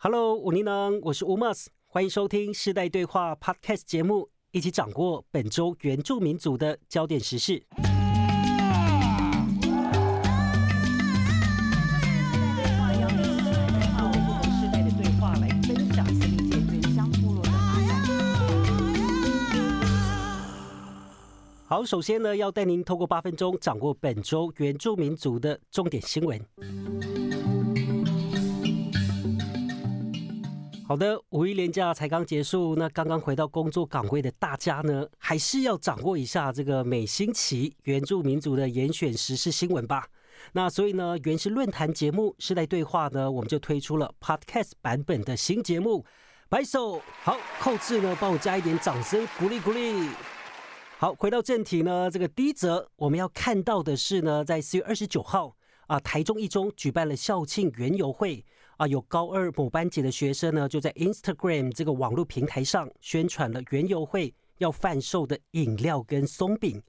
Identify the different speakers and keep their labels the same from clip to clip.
Speaker 1: Hello，武尼能，我是吴 mas，欢迎收听世代对话 Podcast 节目，一起掌握本周原住民族的焦点时事。好，首先呢，要带您透过八分钟掌握本周原住民族的重点新闻。好的，五一连假才刚结束，那刚刚回到工作岗位的大家呢，还是要掌握一下这个每星期原住民族的严选时事新闻吧。那所以呢，原始论坛节目世代对话呢，我们就推出了 Podcast 版本的新节目。白手好，扣字呢，帮我加一点掌声，鼓励鼓励。好，回到正题呢，这个第一则我们要看到的是呢，在四月二十九号啊，台中一中举办了校庆园游会啊，有高二某班级的学生呢，就在 Instagram 这个网络平台上宣传了园游会要贩售的饮料跟松饼，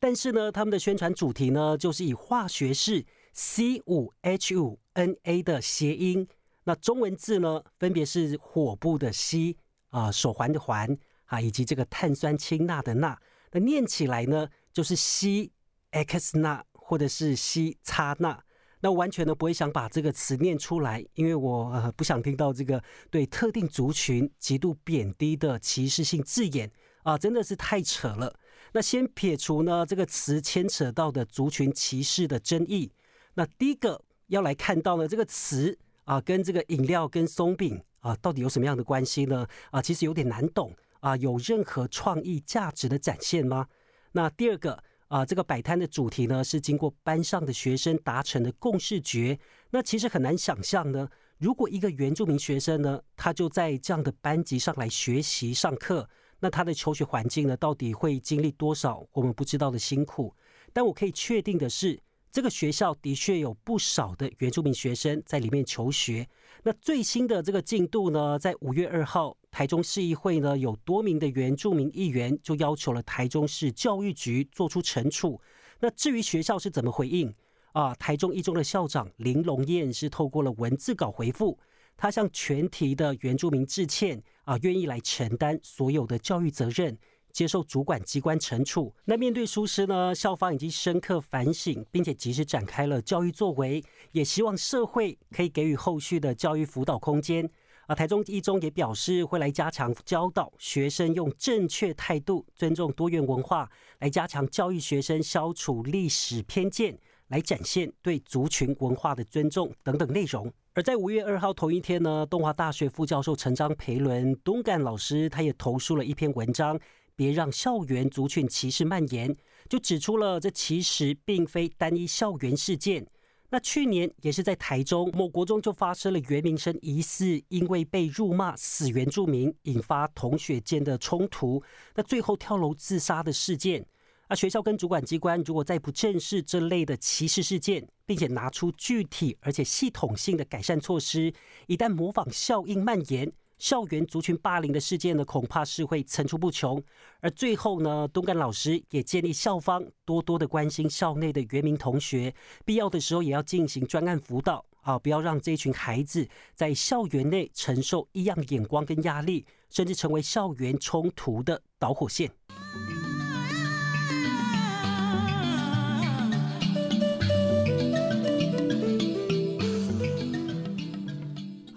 Speaker 1: 但是呢，他们的宣传主题呢，就是以化学式 C 五 H 五 N A 的谐音，那中文字呢，分别是火部的 C 啊，手环的环啊，以及这个碳酸氢钠的钠。那念起来呢，就是西 x 钠或者是西叉钠，那完全呢不会想把这个词念出来，因为我呃不想听到这个对特定族群极度贬低的歧视性字眼啊，真的是太扯了。那先撇除呢这个词牵扯到的族群歧视的争议，那第一个要来看到呢这个词啊跟这个饮料跟松饼啊到底有什么样的关系呢？啊，其实有点难懂。啊，有任何创意价值的展现吗？那第二个啊，这个摆摊的主题呢，是经过班上的学生达成的共识决。那其实很难想象呢，如果一个原住民学生呢，他就在这样的班级上来学习上课，那他的求学环境呢，到底会经历多少我们不知道的辛苦？但我可以确定的是。这个学校的确有不少的原住民学生在里面求学。那最新的这个进度呢，在五月二号，台中市议会呢有多名的原住民议员就要求了台中市教育局做出惩处。那至于学校是怎么回应啊？台中一中的校长林龙燕是透过了文字稿回复，他向全体的原住民致歉啊，愿意来承担所有的教育责任。接受主管机关惩处。那面对疏失呢？校方已经深刻反省，并且及时展开了教育作为，也希望社会可以给予后续的教育辅导空间。啊，台中一中也表示会来加强教导学生，用正确态度尊重多元文化，来加强教育学生消除历史偏见，来展现对族群文化的尊重等等内容。而在五月二号同一天呢，东华大学副教授陈章培伦东干老师，他也投诉了一篇文章。别让校园族群歧视蔓延，就指出了这其实并非单一校园事件。那去年也是在台中某国中就发生了袁明生疑似因为被辱骂死原住民，引发同学间的冲突，那最后跳楼自杀的事件。啊，学校跟主管机关如果再不正视这类的歧视事件，并且拿出具体而且系统性的改善措施，一旦模仿效应蔓延。校园族群霸凌的事件呢，恐怕是会层出不穷。而最后呢，东干老师也建议校方多多的关心校内的原民同学，必要的时候也要进行专案辅导啊，不要让这群孩子在校园内承受异样眼光跟压力，甚至成为校园冲突的导火线。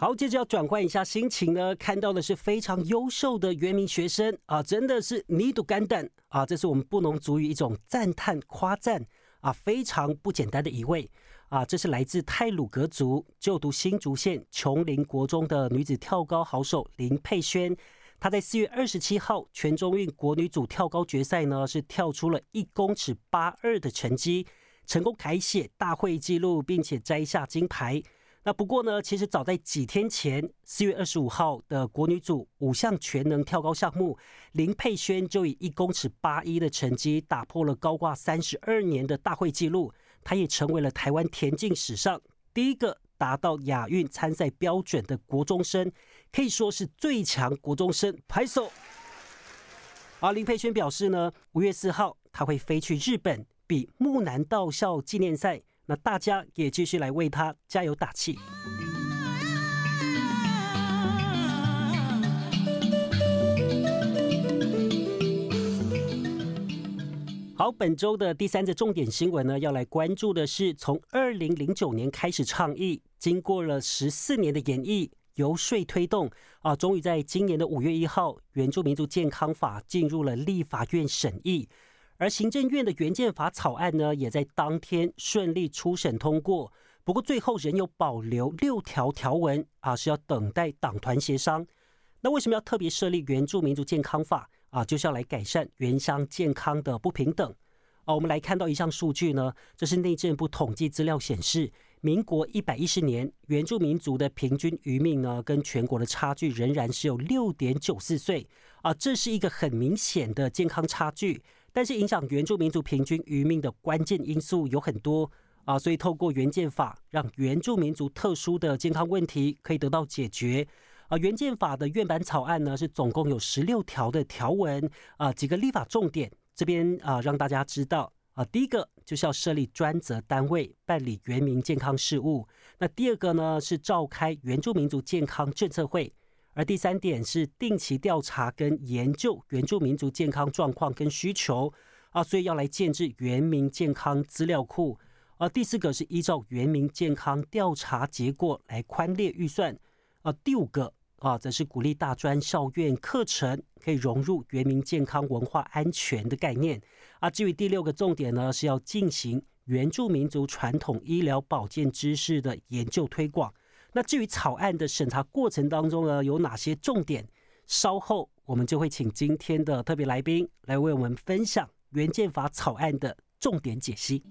Speaker 1: 好，接着要转换一下心情呢，看到的是非常优秀的原名学生啊，真的是泥土干蛋啊，这是我们不能足以一种赞叹夸赞啊，非常不简单的一位啊，这是来自泰鲁格族就读新竹县琼林国中的女子跳高好手林佩萱，她在四月二十七号全中运国女组跳高决赛呢，是跳出了一公尺八二的成绩，成功改写大会纪录，并且摘下金牌。那不过呢，其实早在几天前，四月二十五号的国女组五项全能跳高项目，林佩萱就以一公尺八一的成绩打破了高挂三十二年的大会纪录，她也成为了台湾田径史上第一个达到亚运参赛标准的国中生，可以说是最强国中生。拍手。而林佩萱表示呢，五月四号她会飞去日本比木南道校纪念赛。那大家也继续来为他加油打气。好，本周的第三则重点新闻呢，要来关注的是从二零零九年开始倡议，经过了十四年的演绎，游说推动啊，终于在今年的五月一号，原住民族健康法进入了立法院审议。而行政院的原建法草案呢，也在当天顺利初审通过。不过最后仍有保留六条条文，啊，是要等待党团协商。那为什么要特别设立《原住民族健康法》？啊，就是要来改善原乡健康的不平等。哦，我们来看到一项数据呢，这是内政部统计资料显示，民国一百一十年原住民族的平均余命呢，跟全国的差距仍然是有六点九四岁啊，这是一个很明显的健康差距。但是影响原住民族平均余命的关键因素有很多啊，所以透过原建法，让原住民族特殊的健康问题可以得到解决。啊，原建法的院版草案呢是总共有十六条的条文啊，几个立法重点这边啊让大家知道啊，第一个就是要设立专责单位办理原民健康事务，那第二个呢是召开原住民族健康政策会，而第三点是定期调查跟研究原住民族健康状况跟需求啊，所以要来建制原民健康资料库，而第四个是依照原民健康调查结果来宽列预算啊，第五个。啊，则是鼓励大专校院课程可以融入原民健康文化安全的概念。啊，至于第六个重点呢，是要进行原住民族传统医疗保健知识的研究推广。那至于草案的审查过程当中呢，有哪些重点？稍后我们就会请今天的特别来宾来为我们分享原建法草案的重点解析。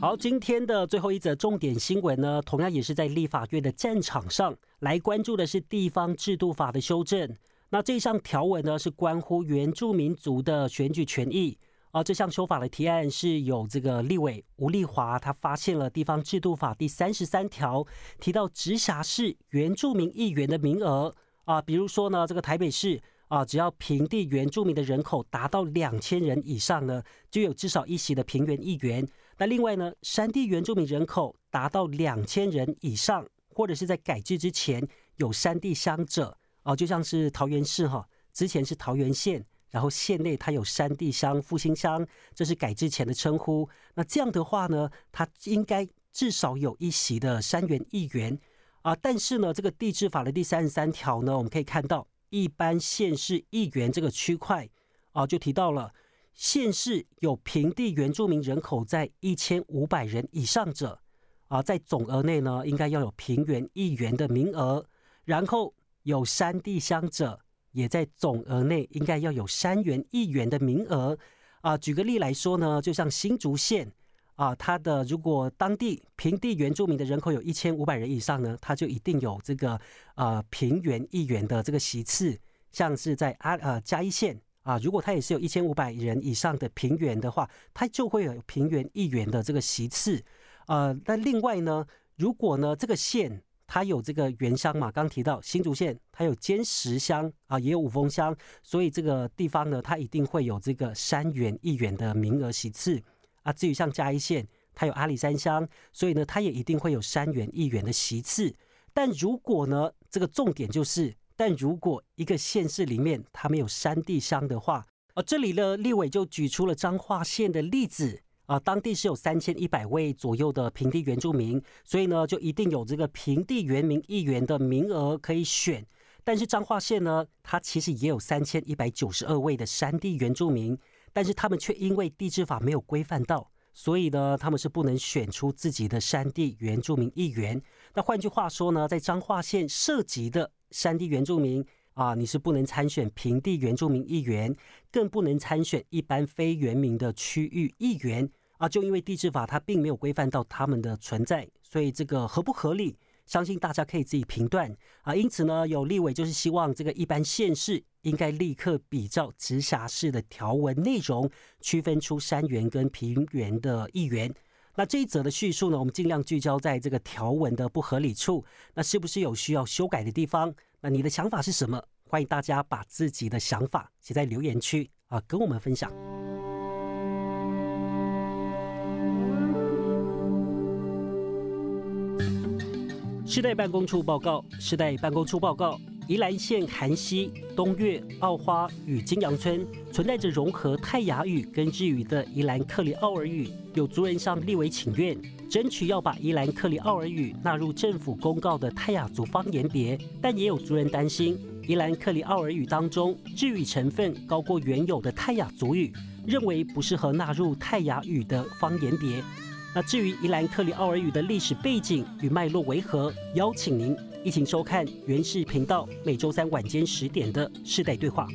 Speaker 1: 好，今天的最后一则重点新闻呢，同样也是在立法院的战场上来关注的是地方制度法的修正。那这项条文呢，是关乎原住民族的选举权益。而这项修法的提案是有这个立委吴立华，他发现了地方制度法第三十三条提到直辖市原住民议员的名额啊，比如说呢，这个台北市啊，只要平地原住民的人口达到两千人以上呢，就有至少一席的平原议员。那另外呢，山地原住民人口达到两千人以上，或者是在改制之前有山地乡者哦，就像是桃园市哈，之前是桃园县，然后县内它有山地乡、复兴乡，这是改制前的称呼。那这样的话呢，它应该至少有一席的山原议员啊。但是呢，这个地质法的第三十三条呢，我们可以看到，一般县市议员这个区块啊，就提到了。县市有平地原住民人口在一千五百人以上者，啊，在总额内呢，应该要有平原议员的名额；然后有山地乡者，也在总额内应该要有山原议员的名额。啊，举个例来说呢，就像新竹县，啊，它的如果当地平地原住民的人口有一千五百人以上呢，它就一定有这个呃平原议员的这个席次。像是在阿呃嘉义县。啊，如果它也是有一千五百人以上的平原的话，它就会有平原议员的这个席次。呃，那另外呢，如果呢这个县它有这个原乡嘛，刚提到新竹县它有尖石乡啊，也有五峰乡，所以这个地方呢，它一定会有这个山原议员的名额席次。啊，至于像嘉义县，它有阿里山乡，所以呢，它也一定会有山原议员的席次。但如果呢，这个重点就是。但如果一个县市里面它没有山地乡的话，啊，这里呢，立委就举出了彰化县的例子啊，当地是有三千一百位左右的平地原住民，所以呢，就一定有这个平地原民议员的名额可以选。但是彰化县呢，它其实也有三千一百九十二位的山地原住民，但是他们却因为地质法没有规范到，所以呢，他们是不能选出自己的山地原住民议员。那换句话说呢，在彰化县涉及的。山地原住民啊，你是不能参选平地原住民议员，更不能参选一般非原民的区域议员啊。就因为地质法它并没有规范到他们的存在，所以这个合不合理，相信大家可以自己评断啊。因此呢，有立委就是希望这个一般县市应该立刻比照直辖市的条文内容，区分出山原跟平原的议员。那这一则的叙述呢，我们尽量聚焦在这个条文的不合理处，那是不是有需要修改的地方？那你的想法是什么？欢迎大家把自己的想法写在留言区啊，跟我们分享。世代办公处报告，世代办公处报告，宜兰县寒溪、东岳、澳花与金阳村存在着融合泰雅语跟日语的宜兰克里奥尔语，有族人向立委请愿，争取要把宜兰克里奥尔语纳入政府公告的泰雅族方言别，但也有族人担心，宜兰克里奥尔语当中日语成分高过原有的泰雅族语，认为不适合纳入泰雅语的方言别。那至于宜兰克里奥尔语的历史背景与脉络为何，邀请您一起收看原视频道每周三晚间十点的世代对话。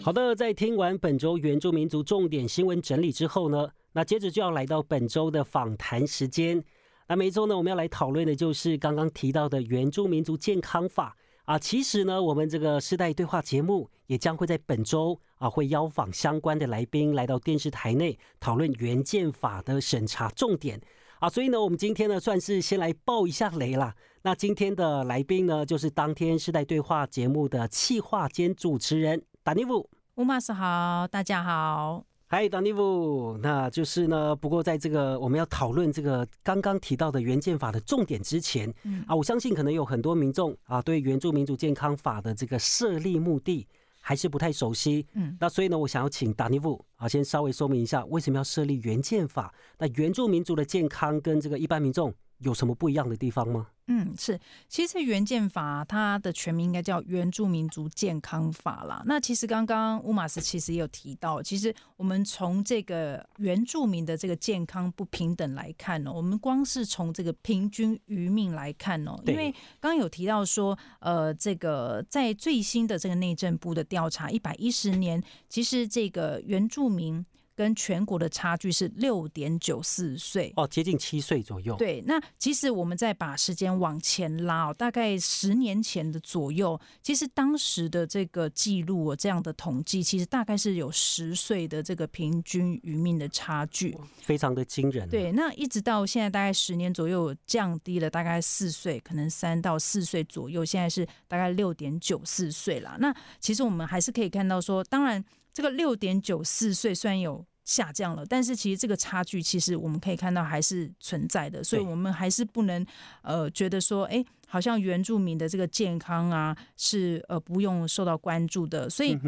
Speaker 1: 好的，在听完本周原住民族重点新闻整理之后呢，那接着就要来到本周的访谈时间。那每周呢，我们要来讨论的就是刚刚提到的原住民族健康法。啊，其实呢，我们这个世代对话节目也将会在本周啊，会邀访相关的来宾来到电视台内讨论原建法的审查重点啊，所以呢，我们今天呢算是先来爆一下雷啦。那今天的来宾呢，就是当天世代对话节目的企划兼主持人达尼夫。
Speaker 2: 乌马斯好，大家好。
Speaker 1: 嗨，达尼夫，那就是呢。不过，在这个我们要讨论这个刚刚提到的原建法的重点之前，啊，我相信可能有很多民众啊，对原住民族健康法的这个设立目的还是不太熟悉。嗯，那所以呢，我想要请达尼夫啊，先稍微说明一下为什么要设立原建法。那原住民族的健康跟这个一般民众有什么不一样的地方吗？
Speaker 2: 嗯，是，其实原建法它的全名应该叫原住民族健康法啦。那其实刚刚乌马斯其实也有提到，其实我们从这个原住民的这个健康不平等来看哦，我们光是从这个平均余命来看哦，因为刚刚有提到说，呃，这个在最新的这个内政部的调查，一百一十年，其实这个原住民。跟全国的差距是六点九四岁
Speaker 1: 哦，接近七岁左右。
Speaker 2: 对，那其实我们再把时间往前拉，大概十年前的左右，其实当时的这个记录这样的统计，其实大概是有十岁的这个平均余命的差距，
Speaker 1: 非常的惊人。
Speaker 2: 对，那一直到现在大概十年左右，降低了大概四岁，可能三到四岁左右，现在是大概六点九四岁了。那其实我们还是可以看到说，当然。这个六点九四岁虽然有下降了，但是其实这个差距其实我们可以看到还是存在的，所以我们还是不能呃觉得说，哎，好像原住民的这个健康啊是呃不用受到关注的，所以。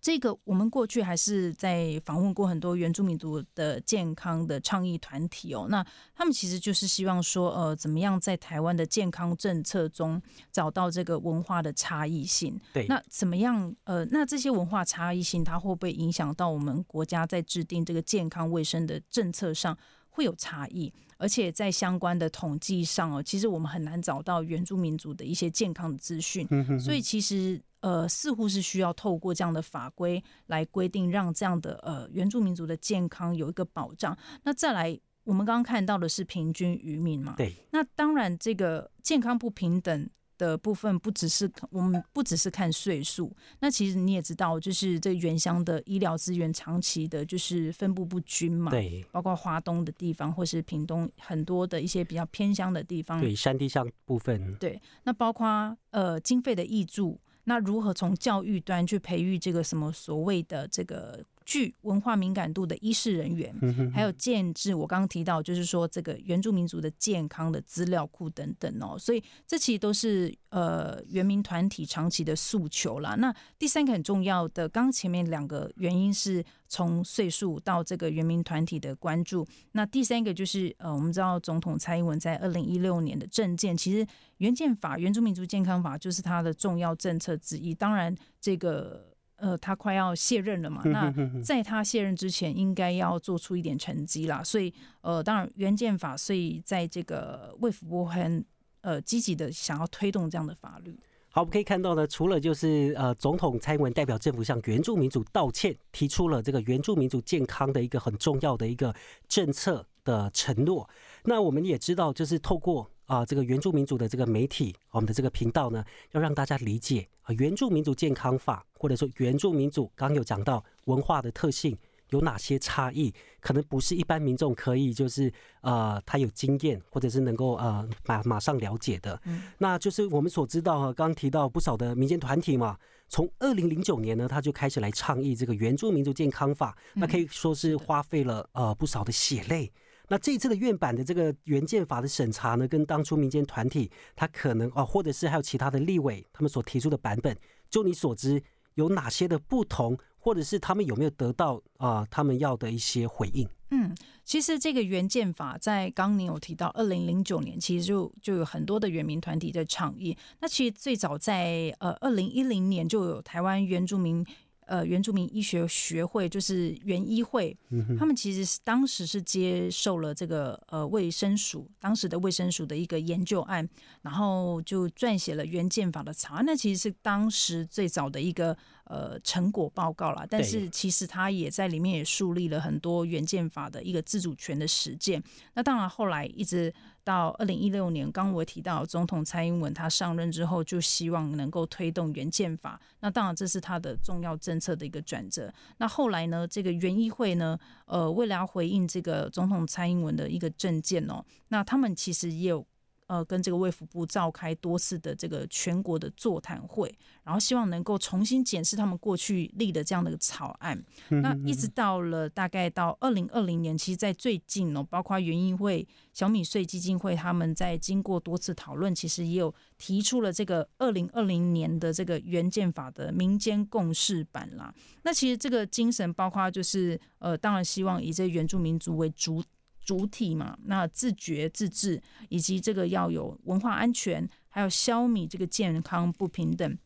Speaker 2: 这个我们过去还是在访问过很多原住民族的健康的倡议团体哦，那他们其实就是希望说，呃，怎么样在台湾的健康政策中找到这个文化的差异性？
Speaker 1: 对，
Speaker 2: 那怎么样？呃，那这些文化差异性，它会不会影响到我们国家在制定这个健康卫生的政策上会有差异？而且在相关的统计上哦，其实我们很难找到原住民族的一些健康的资讯，所以其实。呃，似乎是需要透过这样的法规来规定，让这样的呃原住民族的健康有一个保障。那再来，我们刚刚看到的是平均渔民嘛？
Speaker 1: 对。
Speaker 2: 那当然，这个健康不平等的部分，不只是我们不只是看岁数。那其实你也知道，就是这原乡的医疗资源长期的就是分布不均嘛。
Speaker 1: 对。
Speaker 2: 包括华东的地方，或是屏东很多的一些比较偏乡的地方。
Speaker 1: 对，山地上部分。
Speaker 2: 对。那包括呃经费的益助。那如何从教育端去培育这个什么所谓的这个具文化敏感度的医师人员，还有建制我刚刚提到，就是说这个原住民族的健康的资料库等等哦，所以这其实都是呃原民团体长期的诉求啦。那第三个很重要的，刚前面两个原因是从岁数到这个原民团体的关注，那第三个就是呃我们知道总统蔡英文在二零一六年的政见，其实原建法原住民族健康法就是他的重要政策之一。当然这个。呃，他快要卸任了嘛？那在他卸任之前，应该要做出一点成绩啦。所以，呃，当然原建法，所以在这个卫福部很呃积极的想要推动这样的法律。
Speaker 1: 好，我们可以看到呢，除了就是呃，总统蔡英文代表政府向原住民族道歉，提出了这个原住民族健康的一个很重要的一个政策的承诺。那我们也知道，就是透过。啊，这个原住民族的这个媒体，我们的这个频道呢，要让大家理解啊，原住民族健康法，或者说原住民族刚有讲到文化的特性有哪些差异，可能不是一般民众可以就是呃，他有经验或者是能够呃马马上了解的。嗯，那就是我们所知道哈，刚刚提到不少的民间团体嘛，从二零零九年呢，他就开始来倡议这个原住民族健康法，那可以说是花费了呃不少的血泪。那这一次的院版的这个原建法的审查呢，跟当初民间团体他可能啊，或者是还有其他的立委他们所提出的版本，就你所知有哪些的不同，或者是他们有没有得到啊他们要的一些回应？
Speaker 2: 嗯，其实这个原建法在刚你有提到，二零零九年其实就就有很多的原民团体在倡议。那其实最早在呃二零一零年就有台湾原住民。呃，原住民医学学会就是原医会，他们其实是当时是接受了这个呃卫生署当时的卫生署的一个研究案，然后就撰写了原建法的草案。那其实是当时最早的一个呃成果报告啦，但是其实他也在里面也树立了很多原建法的一个自主权的实践。那当然后来一直。到二零一六年，刚我提到总统蔡英文他上任之后，就希望能够推动原建法。那当然这是他的重要政策的一个转折。那后来呢，这个原议会呢，呃，为了要回应这个总统蔡英文的一个政见哦，那他们其实也有。呃，跟这个卫福部召开多次的这个全国的座谈会，然后希望能够重新检视他们过去立的这样的一个草案。那一直到了大概到二零二零年，其实，在最近哦，包括园艺会、小米税基金会，他们在经过多次讨论，其实也有提出了这个二零二零年的这个原建法的民间共识版啦。那其实这个精神，包括就是呃，当然希望以这原住民族为主。主体嘛，那自觉自治，以及这个要有文化安全，还有消弭这个健康不平等。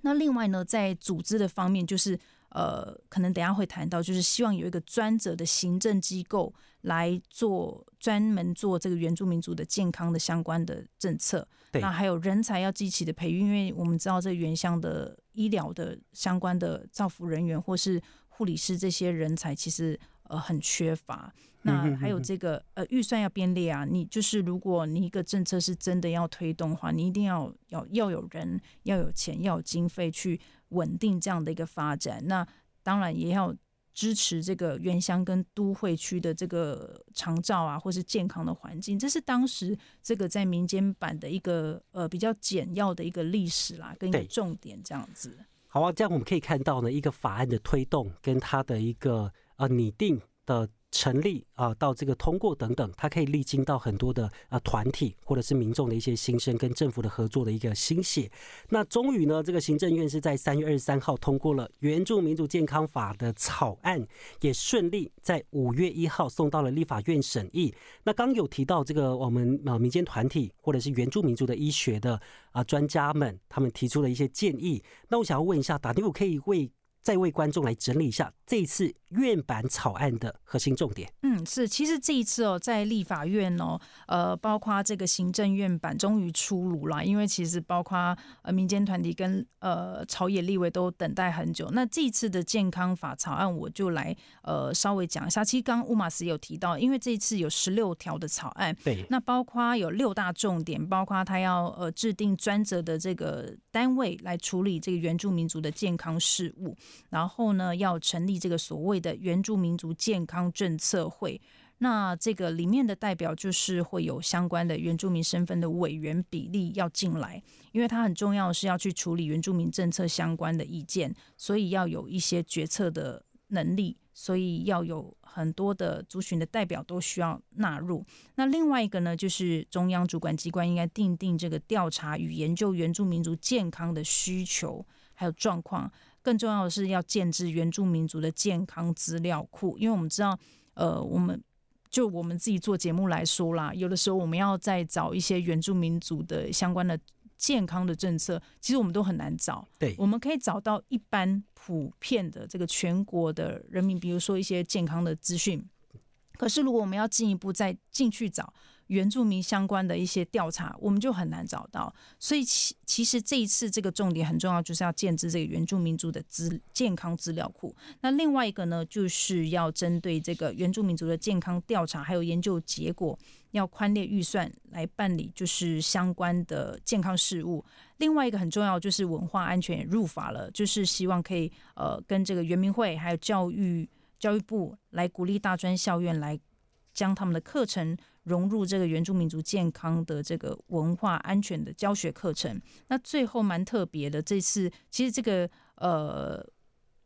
Speaker 2: 那另外呢，在组织的方面，就是呃，可能等下会谈到，就是希望有一个专责的行政机构来做专门做这个原住民族的健康的相关的政策。那还有人才要积极的培育，因为我们知道这原乡的医疗的相关的造福人员或是护理师这些人才，其实呃很缺乏。那还有这个呃预算要编列啊，你就是如果你一个政策是真的要推动的话，你一定要要要有人要有钱要有经费去稳定这样的一个发展。那当然也要支持这个原乡跟都会区的这个长照啊，或是健康的环境，这是当时这个在民间版的一个呃比较简要的一个历史啦，跟一个重点这样子。
Speaker 1: 好啊，这样我们可以看到呢，一个法案的推动跟它的一个呃拟定的。成立啊，到这个通过等等，它可以历经到很多的啊团体或者是民众的一些心声，跟政府的合作的一个心血。那终于呢，这个行政院是在三月二十三号通过了《原住民族健康法》的草案，也顺利在五月一号送到了立法院审议。那刚有提到这个我们啊民间团体或者是原住民族的医学的啊专家们，他们提出了一些建议。那我想要问一下，打电话可以为。再为观众来整理一下这一次院版草案的核心重点。
Speaker 2: 嗯，是，其实这一次哦，在立法院哦，呃，包括这个行政院版终于出炉了，因为其实包括呃民间团体跟呃朝野立委都等待很久。那这一次的健康法草案，我就来呃稍微讲一下。其实刚乌马斯有提到，因为这一次有十六条的草案，
Speaker 1: 对，
Speaker 2: 那包括有六大重点，包括他要呃制定专责的这个单位来处理这个原住民族的健康事务。然后呢，要成立这个所谓的原住民族健康政策会，那这个里面的代表就是会有相关的原住民身份的委员比例要进来，因为它很重要是要去处理原住民政策相关的意见，所以要有一些决策的能力，所以要有很多的族群的代表都需要纳入。那另外一个呢，就是中央主管机关应该定定这个调查与研究原住民族健康的需求还有状况。更重要的是要建制原住民族的健康资料库，因为我们知道，呃，我们就我们自己做节目来说啦，有的时候我们要再找一些原住民族的相关的健康的政策，其实我们都很难找。
Speaker 1: 对，
Speaker 2: 我们可以找到一般普遍的这个全国的人民，比如说一些健康的资讯，可是如果我们要进一步再进去找。原住民相关的一些调查，我们就很难找到。所以其其实这一次这个重点很重要，就是要建制这个原住民族的资健康资料库。那另外一个呢，就是要针对这个原住民族的健康调查还有研究结果，要宽列预算来办理，就是相关的健康事务。另外一个很重要就是文化安全也入法了，就是希望可以呃跟这个原民会还有教育教育部来鼓励大专校院来将他们的课程。融入这个原住民族健康的这个文化安全的教学课程。那最后蛮特别的，这次其实这个呃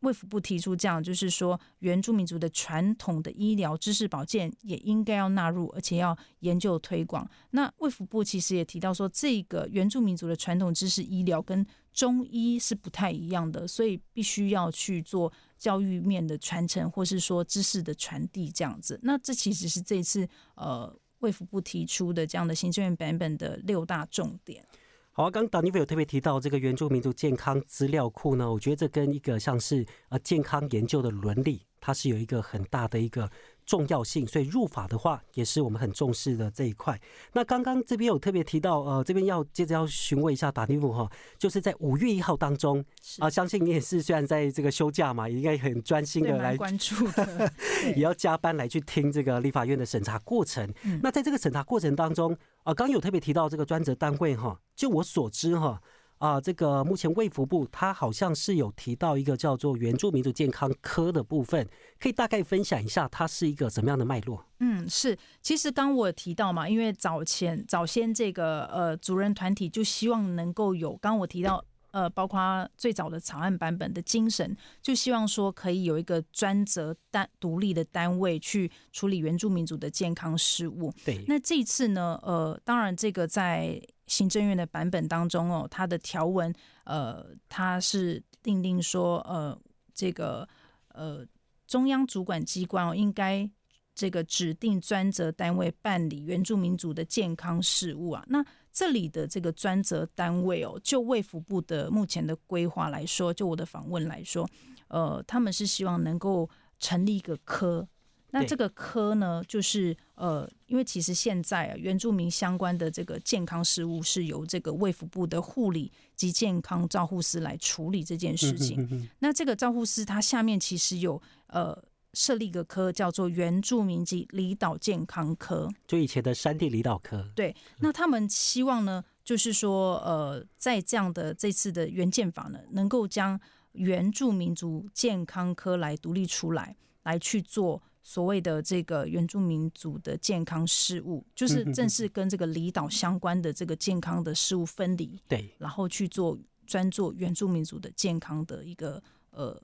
Speaker 2: 卫福部提出这样，就是说原住民族的传统的医疗知识保健也应该要纳入，而且要研究推广。那卫福部其实也提到说，这个原住民族的传统知识医疗跟中医是不太一样的，所以必须要去做教育面的传承，或是说知识的传递这样子。那这其实是这次呃卫福部提出的这样的行政院版本的六大重点。
Speaker 1: 好啊，刚刚达尼菲有特别提到这个原住民族健康资料库呢，我觉得这跟一个像是呃健康研究的伦理，它是有一个很大的一个。重要性，所以入法的话也是我们很重视的这一块。那刚刚这边有特别提到，呃，这边要接着要询问一下达尼夫哈，就是在五月一号当中啊，相信你也是虽然在这个休假嘛，也应该很专心的来
Speaker 2: 关注的，
Speaker 1: 也要加班来去听这个立法院的审查过程。那在这个审查过程当中啊，刚有特别提到这个专责单位哈，就我所知哈。啊，这个目前卫福部它好像是有提到一个叫做原住民族健康科的部分，可以大概分享一下它是一个什么样的脉络？
Speaker 2: 嗯，是，其实刚我提到嘛，因为早前早先这个呃主人团体就希望能够有，刚我提到呃，包括最早的草案版本的精神，就希望说可以有一个专责单独立的单位去处理原住民族的健康事务。
Speaker 1: 对，
Speaker 2: 那这一次呢，呃，当然这个在。行政院的版本当中哦，它的条文呃，它是定定说呃，这个呃中央主管机关哦，应该这个指定专责单位办理原住民族的健康事务啊。那这里的这个专责单位哦，就卫福部的目前的规划来说，就我的访问来说，呃，他们是希望能够成立一个科。那这个科呢，就是呃，因为其实现在啊，原住民相关的这个健康事务是由这个卫福部的护理及健康照护师来处理这件事情。那这个照护师他下面其实有呃设立一个科，叫做原住民及离岛健康科，
Speaker 1: 就以前的山地离岛科。
Speaker 2: 对，那他们希望呢，就是说呃，在这样的这次的原建法呢，能够将原住民族健康科来独立出来，来去做。所谓的这个原住民族的健康事务，就是正是跟这个离岛相关的这个健康的事务分离，
Speaker 1: 对，
Speaker 2: 然后去做专做原住民族的健康的一个呃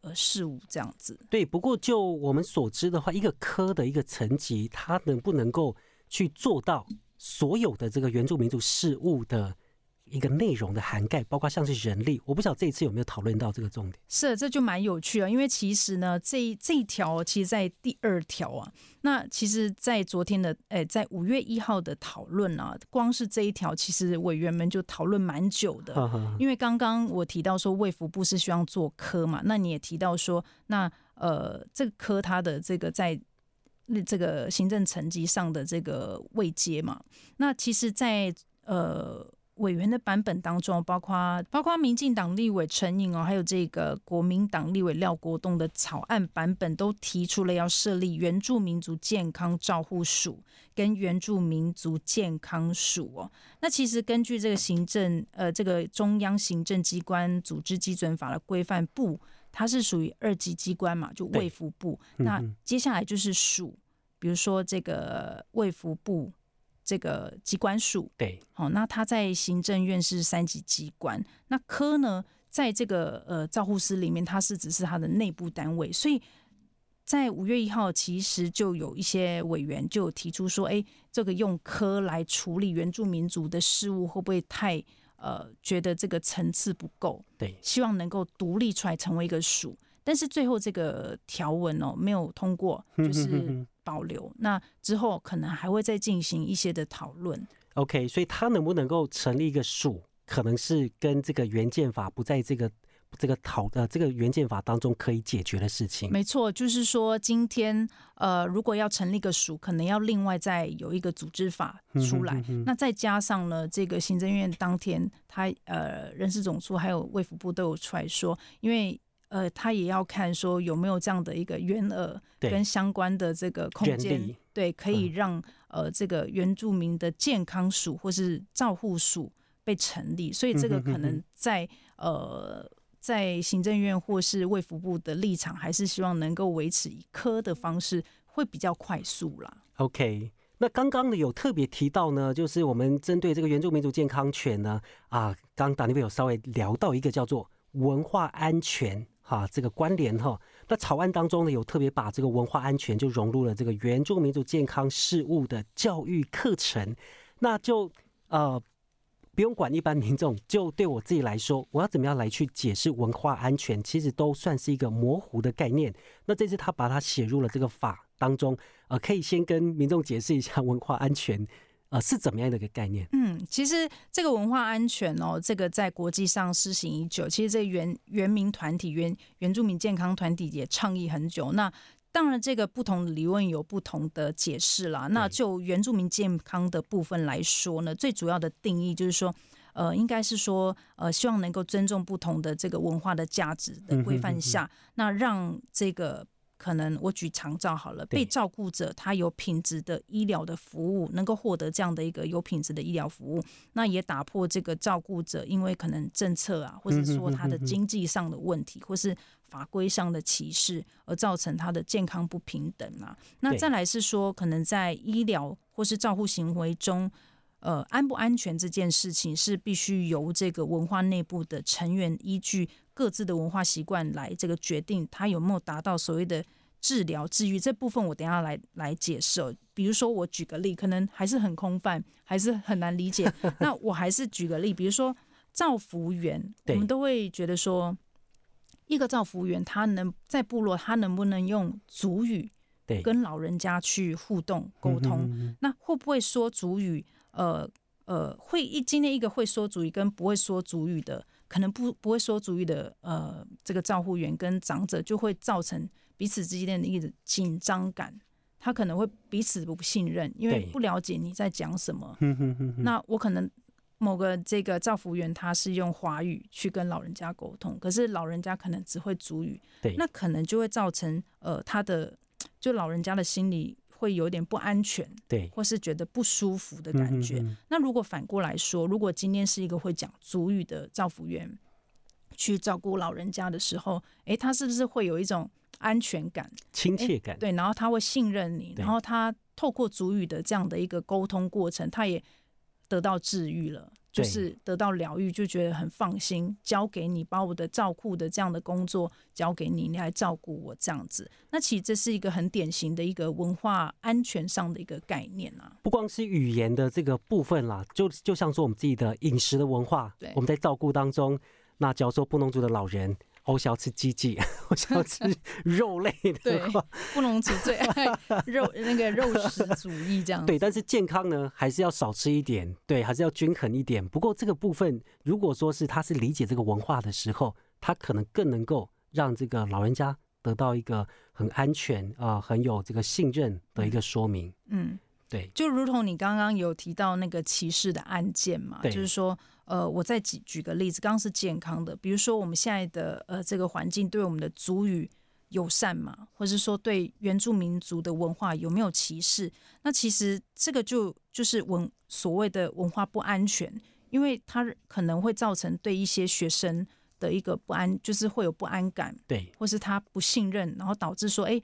Speaker 2: 呃事务这样子。
Speaker 1: 对，不过就我们所知的话，一个科的一个层级，它能不能够去做到所有的这个原住民族事务的？一个内容的涵盖，包括像是人力，我不晓得这一次有没有讨论到这个重点。
Speaker 2: 是，这就蛮有趣啊，因为其实呢，这这一条其实，在第二条啊，那其实，在昨天的，诶，在五月一号的讨论啊，光是这一条，其实委员们就讨论蛮久的。因为刚刚我提到说，卫福部是希望做科嘛，那你也提到说，那呃，这个科它的这个在这个行政层级上的这个位阶嘛，那其实，在呃。委员的版本当中，包括包括民进党立委陈颖哦，还有这个国民党立委廖国栋的草案版本，都提出了要设立原住民族健康照护署跟原住民族健康署哦。那其实根据这个行政呃这个中央行政机关组织基准法的规范部，它是属于二级机关嘛，就卫福部。那接下来就是署，比如说这个卫福部。这个机关署
Speaker 1: 对，
Speaker 2: 好，那他在行政院是三级机关，那科呢，在这个呃照护师里面，它是只是它的内部单位，所以在五月一号，其实就有一些委员就提出说，哎，这个用科来处理原住民族的事务，会不会太呃觉得这个层次不够？
Speaker 1: 对，
Speaker 2: 希望能够独立出来成为一个署，但是最后这个条文哦没有通过，就是。保留，那之后可能还会再进行一些的讨论。
Speaker 1: OK，所以他能不能够成立一个署，可能是跟这个原建法不在这个这个讨呃这个原件法当中可以解决的事情。
Speaker 2: 没错，就是说今天呃，如果要成立个署，可能要另外再有一个组织法出来。那再加上呢，这个行政院当天他呃人事总处还有卫福部都有出来说，因为。呃，他也要看说有没有这样的一个原额跟相关的这个空间，对，可以让呃这个原住民的健康署或是照护署被成立，所以这个可能在呃在行政院或是卫福部的立场，还是希望能够维持以科的方式，会比较快速啦。
Speaker 1: OK，那刚刚呢有特别提到呢，就是我们针对这个原住民族健康权呢，啊，刚刚那边有稍微聊到一个叫做文化安全。哈这个关联哈。那草案当中呢，有特别把这个文化安全就融入了这个原住民族健康事务的教育课程，那就呃。不用管一般民众，就对我自己来说，我要怎么样来去解释文化安全，其实都算是一个模糊的概念。那这次他把它写入了这个法当中，呃，可以先跟民众解释一下 文化安全，呃，是怎么样的一个概念？
Speaker 2: 嗯，其实这个文化安全哦，这个在国际上施行已久，其实这原原民团体、原原住民健康团体也倡议很久。那当然，这个不同的理论有不同的解释啦。那就原住民健康的部分来说呢，最主要的定义就是说，呃，应该是说，呃，希望能够尊重不同的这个文化的价值的规范下，那让这个。可能我举长照好了，被照顾者他有品质的医疗的服务，能够获得这样的一个有品质的医疗服务，那也打破这个照顾者因为可能政策啊，或者说他的经济上的问题，或是法规上的歧视而造成他的健康不平等啊。那再来是说，可能在医疗或是照护行为中，呃，安不安全这件事情是必须由这个文化内部的成员依据。各自的文化习惯来这个决定，他有没有达到所谓的治疗治愈这部分，我等下来来解释。比如说，我举个例，可能还是很空泛，还是很难理解。那我还是举个例，比如说造福员，我们都会觉得说，一个造福员他能在部落，他能不能用族语跟老人家去互动沟通？那会不会说族语？呃呃，会一今天一个会说主语跟不会说主语的。可能不不会说主语的呃，这个照护员跟长者就会造成彼此之间的一个紧张感，他可能会彼此不信任，因为不了解你在讲什么。那我可能某个这个照护员他是用华语去跟老人家沟通，可是老人家可能只会主语，那可能就会造成呃他的就老人家的心理。会有点不安全，
Speaker 1: 对，
Speaker 2: 或是觉得不舒服的感觉。那如果反过来说，如果今天是一个会讲主语的照护员去照顾老人家的时候，哎，他是不是会有一种安全感、
Speaker 1: 亲切感？
Speaker 2: 对，然后他会信任你，然后他透过主语的这样的一个沟通过程，他也得到治愈了。就是得到疗愈，就觉得很放心，交给你把我的照顾的这样的工作交给你，你来照顾我这样子。那其实这是一个很典型的一个文化安全上的一个概念啊。
Speaker 1: 不光是语言的这个部分啦，就就像说我们自己的饮食的文化，我们在照顾当中，那假如说布农族的老人。我想要吃鸡鸡，我想要吃 肉类的。
Speaker 2: 对，不能吃最爱肉那个肉食 主义这样。
Speaker 1: 对，但是健康呢，还是要少吃一点，对，还是要均衡一点。不过这个部分，如果说是他是理解这个文化的时候，他可能更能够让这个老人家得到一个很安全啊，很有这个信任的一个说明。嗯，对，
Speaker 2: 就如同你刚刚有提到那个歧视的案件嘛，就是说。呃，我再举举个例子，刚刚是健康的，比如说我们现在的呃这个环境对我们的族语友善嘛，或者是说对原住民族的文化有没有歧视？那其实这个就就是文所谓的文化不安全，因为它可能会造成对一些学生的一个不安，就是会有不安感，
Speaker 1: 对，
Speaker 2: 或是他不信任，然后导致说，哎。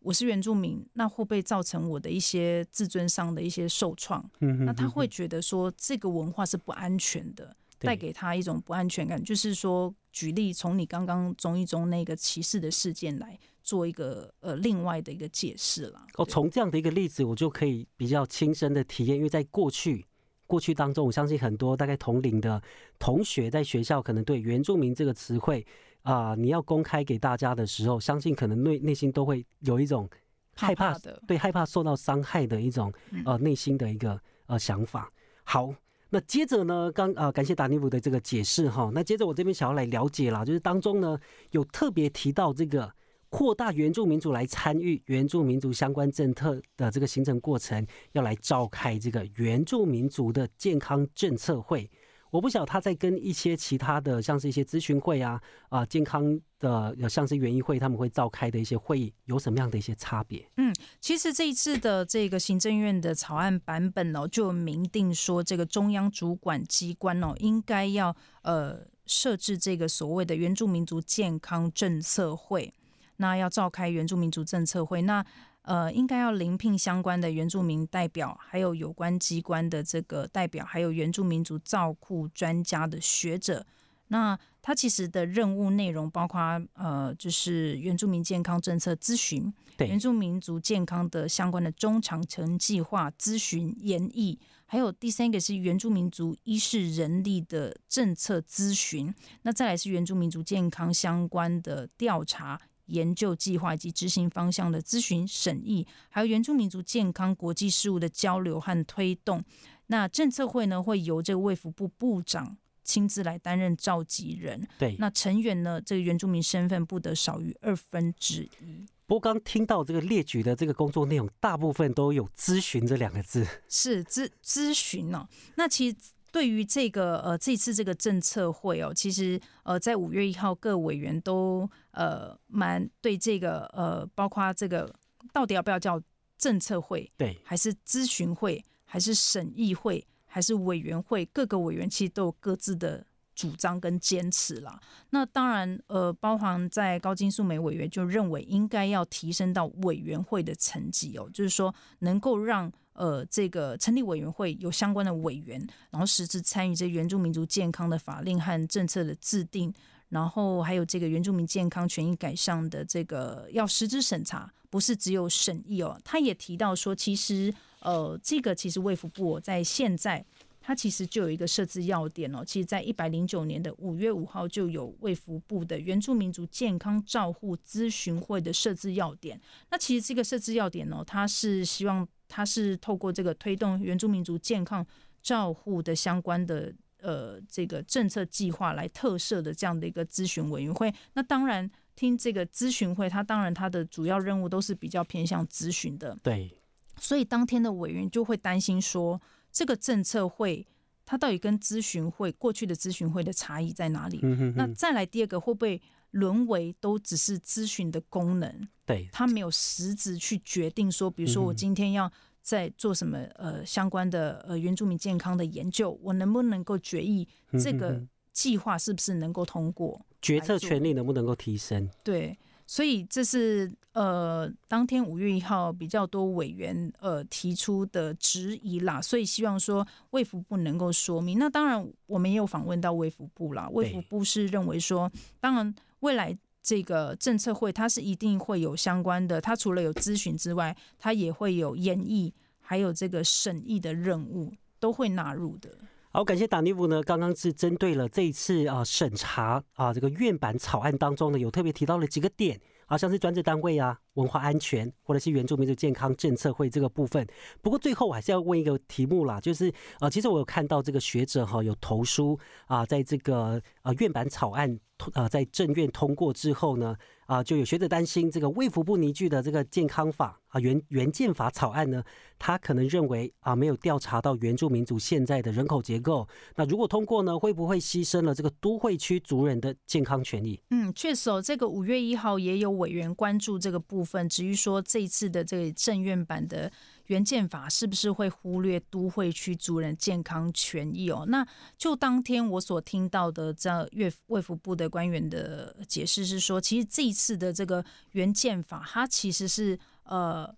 Speaker 2: 我是原住民，那会不会造成我的一些自尊上的一些受创？嗯那他会觉得说这个文化是不安全的，带给他一种不安全感。就是说，举例从你刚刚中一中那个歧视的事件来做一个呃另外的一个解释了。
Speaker 1: 哦，从这样的一个例子，我就可以比较亲身的体验，因为在过去过去当中，我相信很多大概同龄的同学在学校可能对原住民这个词汇。啊，你要公开给大家的时候，相信可能内内心都会有一种害怕
Speaker 2: 的，
Speaker 1: 对害怕受到伤害的一种呃内心的一个呃想法。好，那接着呢，刚啊感谢达尼夫的这个解释哈，那接着我这边想要来了解啦，就是当中呢有特别提到这个扩大原住民族来参与原住民族相关政策的这个形成过程，要来召开这个原住民族的健康政策会。我不晓得他在跟一些其他的，像是一些咨询会啊啊健康的，像是园艺会，他们会召开的一些会议，有什么样的一些差别？
Speaker 2: 嗯，其实这一次的这个行政院的草案版本哦，就明定说，这个中央主管机关哦，应该要呃设置这个所谓的原住民族健康政策会，那要召开原住民族政策会，那。呃，应该要临聘相关的原住民代表，还有有关机关的这个代表，还有原住民族照顾专家的学者。那他其实的任务内容包括呃，就是原住民健康政策咨询，原住民族健康的相关的中长程计划咨询研议，还有第三个是原住民族医事人力的政策咨询，那再来是原住民族健康相关的调查研究计划以及执行方向的咨询审议，还有原住民族健康国际事务的交流和推动。那政策会呢，会由这个卫福部部长。亲自来担任召集人，
Speaker 1: 对，
Speaker 2: 那成员呢？这个原住民身份不得少于二分之一。
Speaker 1: 不过刚听到这个列举的这个工作内容，大部分都有咨询这两个字，
Speaker 2: 是咨咨询哦。那其实对于这个呃这次这个政策会哦，其实呃在五月一号各委员都呃蛮对这个呃包括这个到底要不要叫政策会，
Speaker 1: 对，
Speaker 2: 还是咨询会，还是审议会？还是委员会各个委员其实都有各自的主张跟坚持啦。那当然，呃，包含在高金素梅委员就认为应该要提升到委员会的层级哦，就是说能够让呃这个成立委员会有相关的委员，然后实质参与这原住民族健康的法令和政策的制定，然后还有这个原住民健康权益改善的这个要实质审查，不是只有审议哦。他也提到说，其实。呃，这个其实卫福部在现在，它其实就有一个设置要点哦。其实，在一百零九年的五月五号，就有卫福部的原住民族健康照护咨询会的设置要点。那其实这个设置要点呢，它是希望它是透过这个推动原住民族健康照护的相关的呃这个政策计划来特设的这样的一个咨询委员会。那当然，听这个咨询会，它当然它的主要任务都是比较偏向咨询的。
Speaker 1: 对。
Speaker 2: 所以当天的委员就会担心说，这个政策会它到底跟咨询会过去的咨询会的差异在哪里？那再来第二个会不会沦为都只是咨询的功能？
Speaker 1: 对，
Speaker 2: 他没有实质去决定说，比如说我今天要在做什么呃相关的呃原住民健康的研究，我能不能够决议这个计划是不是能够通过？
Speaker 1: 决策权力能不能够提升？
Speaker 2: 对。所以这是呃，当天五月一号比较多委员呃提出的质疑啦，所以希望说卫福部能够说明。那当然，我们也有访问到卫福部啦，卫福部是认为说，当然未来这个政策会它是一定会有相关的，它除了有咨询之外，它也会有演绎，还有这个审议的任务都会纳入的。
Speaker 1: 好，感谢达尼夫呢。刚刚是针对了这一次啊审查啊这个院版草案当中呢，有特别提到了几个点啊，像是专职单位啊、文化安全或者是原住民族健康政策会这个部分。不过最后我还是要问一个题目啦，就是呃，其实我有看到这个学者哈有投书啊，在这个呃院版草案呃在政院通过之后呢。啊，就有学者担心这个卫福部拟具的这个健康法啊原原健法草案呢，他可能认为啊没有调查到原住民族现在的人口结构。那如果通过呢，会不会牺牲了这个都会区族人的健康权益？
Speaker 2: 嗯，确实哦，这个五月一号也有委员关注这个部分，至于说这一次的这个政院版的。原建法是不是会忽略都会区族人健康权益哦？那就当天我所听到的这岳卫福部的官员的解释是说，其实这一次的这个原建法，它其实是呃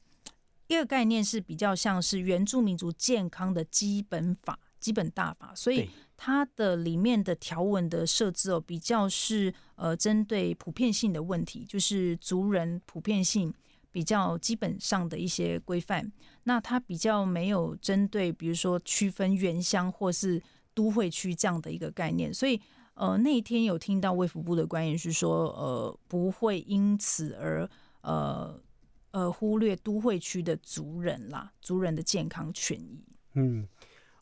Speaker 2: 一个概念是比较像是原住民族健康的基本法、基本大法，所以它的里面的条文的设置哦，比较是呃针对普遍性的问题，就是族人普遍性。比较基本上的一些规范，那它比较没有针对，比如说区分原乡或是都会区这样的一个概念，所以呃那一天有听到卫福部的官员是说，呃不会因此而呃呃忽略都会区的族人啦，族人的健康权益，
Speaker 1: 嗯。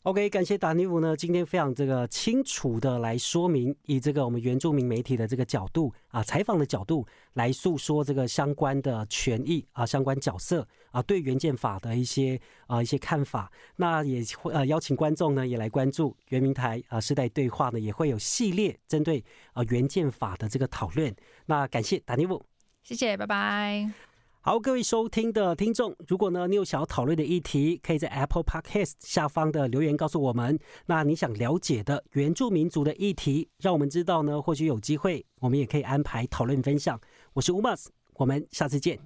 Speaker 1: OK，感谢达尼夫呢，今天非常这个清楚的来说明，以这个我们原住民媒体的这个角度啊，采访的角度来诉说这个相关的权益啊，相关角色啊，对原建法的一些啊一些看法。那也会呃邀请观众呢也来关注原明台啊世代对话呢，也会有系列针对啊原建法的这个讨论。那感谢达尼夫，
Speaker 2: 谢谢，拜拜。
Speaker 1: 好，各位收听的听众，如果呢你有想要讨论的议题，可以在 Apple Podcast 下方的留言告诉我们。那你想了解的原住民族的议题，让我们知道呢，或许有机会，我们也可以安排讨论分享。我是 Umas，我们下次见。